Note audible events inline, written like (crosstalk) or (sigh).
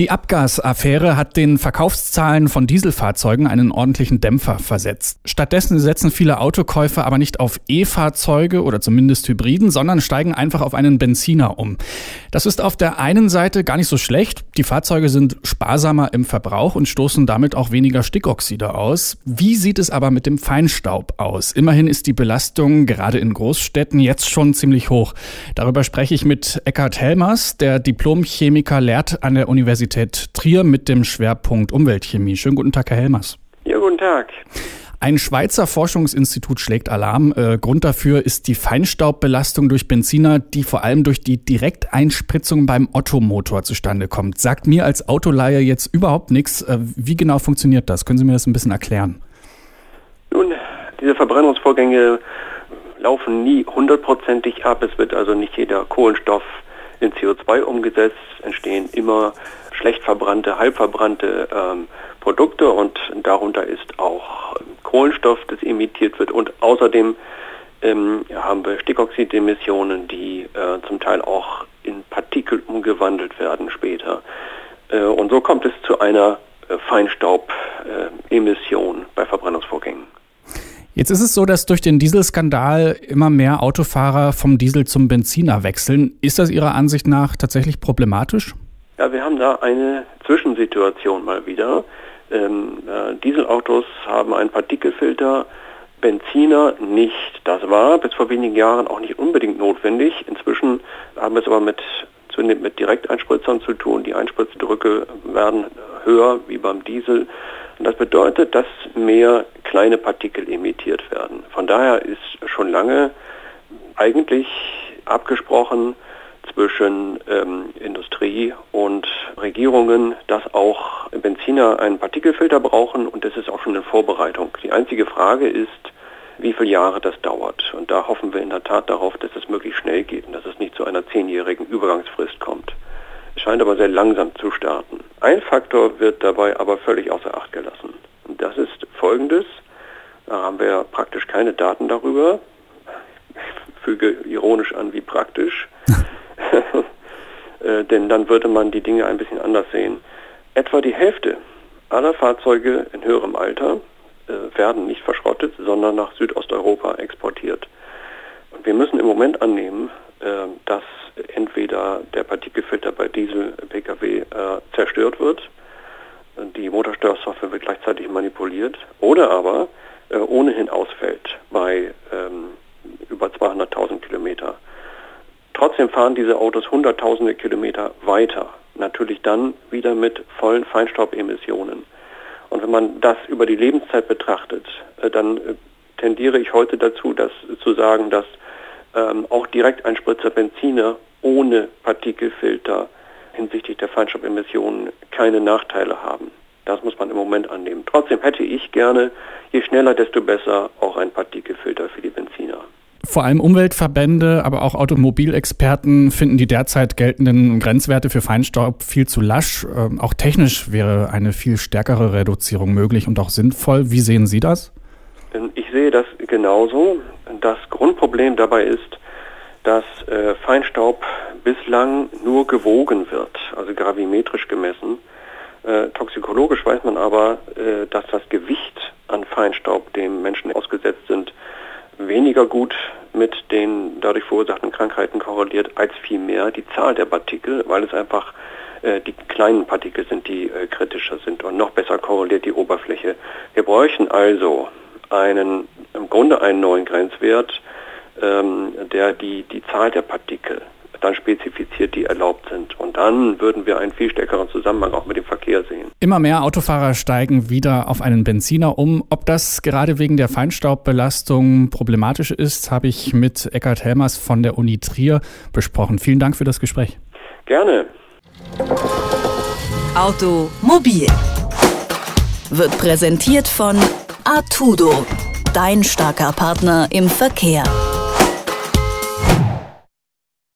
Die Abgasaffäre hat den Verkaufszahlen von Dieselfahrzeugen einen ordentlichen Dämpfer versetzt. Stattdessen setzen viele Autokäufer aber nicht auf E-Fahrzeuge oder zumindest Hybriden, sondern steigen einfach auf einen Benziner um. Das ist auf der einen Seite gar nicht so schlecht. Die Fahrzeuge sind sparsamer im Verbrauch und stoßen damit auch weniger Stickoxide aus. Wie sieht es aber mit dem Feinstaub aus? Immerhin ist die Belastung gerade in Großstädten jetzt schon ziemlich hoch. Darüber spreche ich mit Eckhard Helmers, der Diplomchemiker lehrt an der Universität Universität Trier mit dem Schwerpunkt Umweltchemie. Schönen guten Tag, Herr Helmers. Ja, guten Tag. Ein Schweizer Forschungsinstitut schlägt Alarm. Äh, Grund dafür ist die Feinstaubbelastung durch Benziner, die vor allem durch die Direkteinspritzung beim Ottomotor zustande kommt. Sagt mir als Autoleihe jetzt überhaupt nichts. Äh, wie genau funktioniert das? Können Sie mir das ein bisschen erklären? Nun, diese Verbrennungsvorgänge laufen nie hundertprozentig ab. Es wird also nicht jeder Kohlenstoff in CO2 umgesetzt, entstehen immer schlecht verbrannte, halbverbrannte ähm, Produkte und darunter ist auch Kohlenstoff, das emittiert wird und außerdem ähm, haben wir Stickoxidemissionen, die äh, zum Teil auch in Partikel umgewandelt werden später. Äh, und so kommt es zu einer äh, Feinstaubemission bei Verbrennungsvorgängen. Jetzt ist es so, dass durch den Dieselskandal immer mehr Autofahrer vom Diesel zum Benziner wechseln. Ist das Ihrer Ansicht nach tatsächlich problematisch? Ja, wir haben da eine Zwischensituation mal wieder. Ähm, äh, Dieselautos haben einen Partikelfilter, Benziner nicht. Das war bis vor wenigen Jahren auch nicht unbedingt notwendig. Inzwischen haben wir es aber mit, zunehmend mit Direkteinspritzern zu tun. Die Einspritzdrücke werden höher wie beim Diesel. Und das bedeutet, dass mehr kleine Partikel emittiert werden. Von daher ist schon lange eigentlich abgesprochen zwischen ähm, Industrie und Regierungen, dass auch Benziner einen Partikelfilter brauchen und das ist auch schon in Vorbereitung. Die einzige Frage ist, wie viele Jahre das dauert. Und da hoffen wir in der Tat darauf, dass es möglichst schnell geht und dass es nicht zu einer zehnjährigen Übergangsfrist kommt. Es scheint aber sehr langsam zu starten. Ein Faktor wird dabei aber völlig außer Acht gelassen. Und das ist folgendes. Da haben wir praktisch keine Daten darüber. Ich füge ironisch an, wie praktisch. (laughs) (laughs) äh, denn dann würde man die Dinge ein bisschen anders sehen. Etwa die Hälfte aller Fahrzeuge in höherem Alter äh, werden nicht verschrottet, sondern nach Südosteuropa exportiert. Und wir müssen im Moment annehmen, äh, dass entweder der Partikelfilter bei Diesel-Pkw äh, zerstört wird, die Motorsteuersoftware wird gleichzeitig manipuliert, oder aber äh, ohnehin ausfällt bei ähm, über 200.000 Kilometer. Trotzdem fahren diese Autos hunderttausende Kilometer weiter, natürlich dann wieder mit vollen Feinstaubemissionen. Und wenn man das über die Lebenszeit betrachtet, äh, dann äh, tendiere ich heute dazu, dass, zu sagen, dass ähm, auch Direkteinspritzer Benziner ohne Partikelfilter hinsichtlich der Feinstaubemissionen keine Nachteile haben. Das muss man im Moment annehmen. Trotzdem hätte ich gerne, je schneller, desto besser, auch einen Partikelfilter für die Benziner. Vor allem Umweltverbände, aber auch Automobilexperten finden die derzeit geltenden Grenzwerte für Feinstaub viel zu lasch. Ähm, auch technisch wäre eine viel stärkere Reduzierung möglich und auch sinnvoll. Wie sehen Sie das? Ich sehe das genauso. Das Grundproblem dabei ist, dass äh, Feinstaub bislang nur gewogen wird, also gravimetrisch gemessen. Äh, toxikologisch weiß man aber, äh, dass das Gewicht an Feinstaub, dem Menschen ausgesetzt sind, weniger gut mit den dadurch verursachten Krankheiten korreliert als vielmehr die Zahl der Partikel, weil es einfach äh, die kleinen Partikel sind, die äh, kritischer sind und noch besser korreliert die Oberfläche. Wir bräuchten also einen, im Grunde einen neuen Grenzwert, ähm, der die, die Zahl der Partikel dann spezifiziert, die erlaubt sind. Und dann würden wir einen viel stärkeren Zusammenhang auch mit dem Verkehr sehen. Immer mehr Autofahrer steigen wieder auf einen Benziner um. Ob das gerade wegen der Feinstaubbelastung problematisch ist, habe ich mit Eckhard Helmers von der Uni Trier besprochen. Vielen Dank für das Gespräch. Gerne. Automobil wird präsentiert von Artudo, dein starker Partner im Verkehr.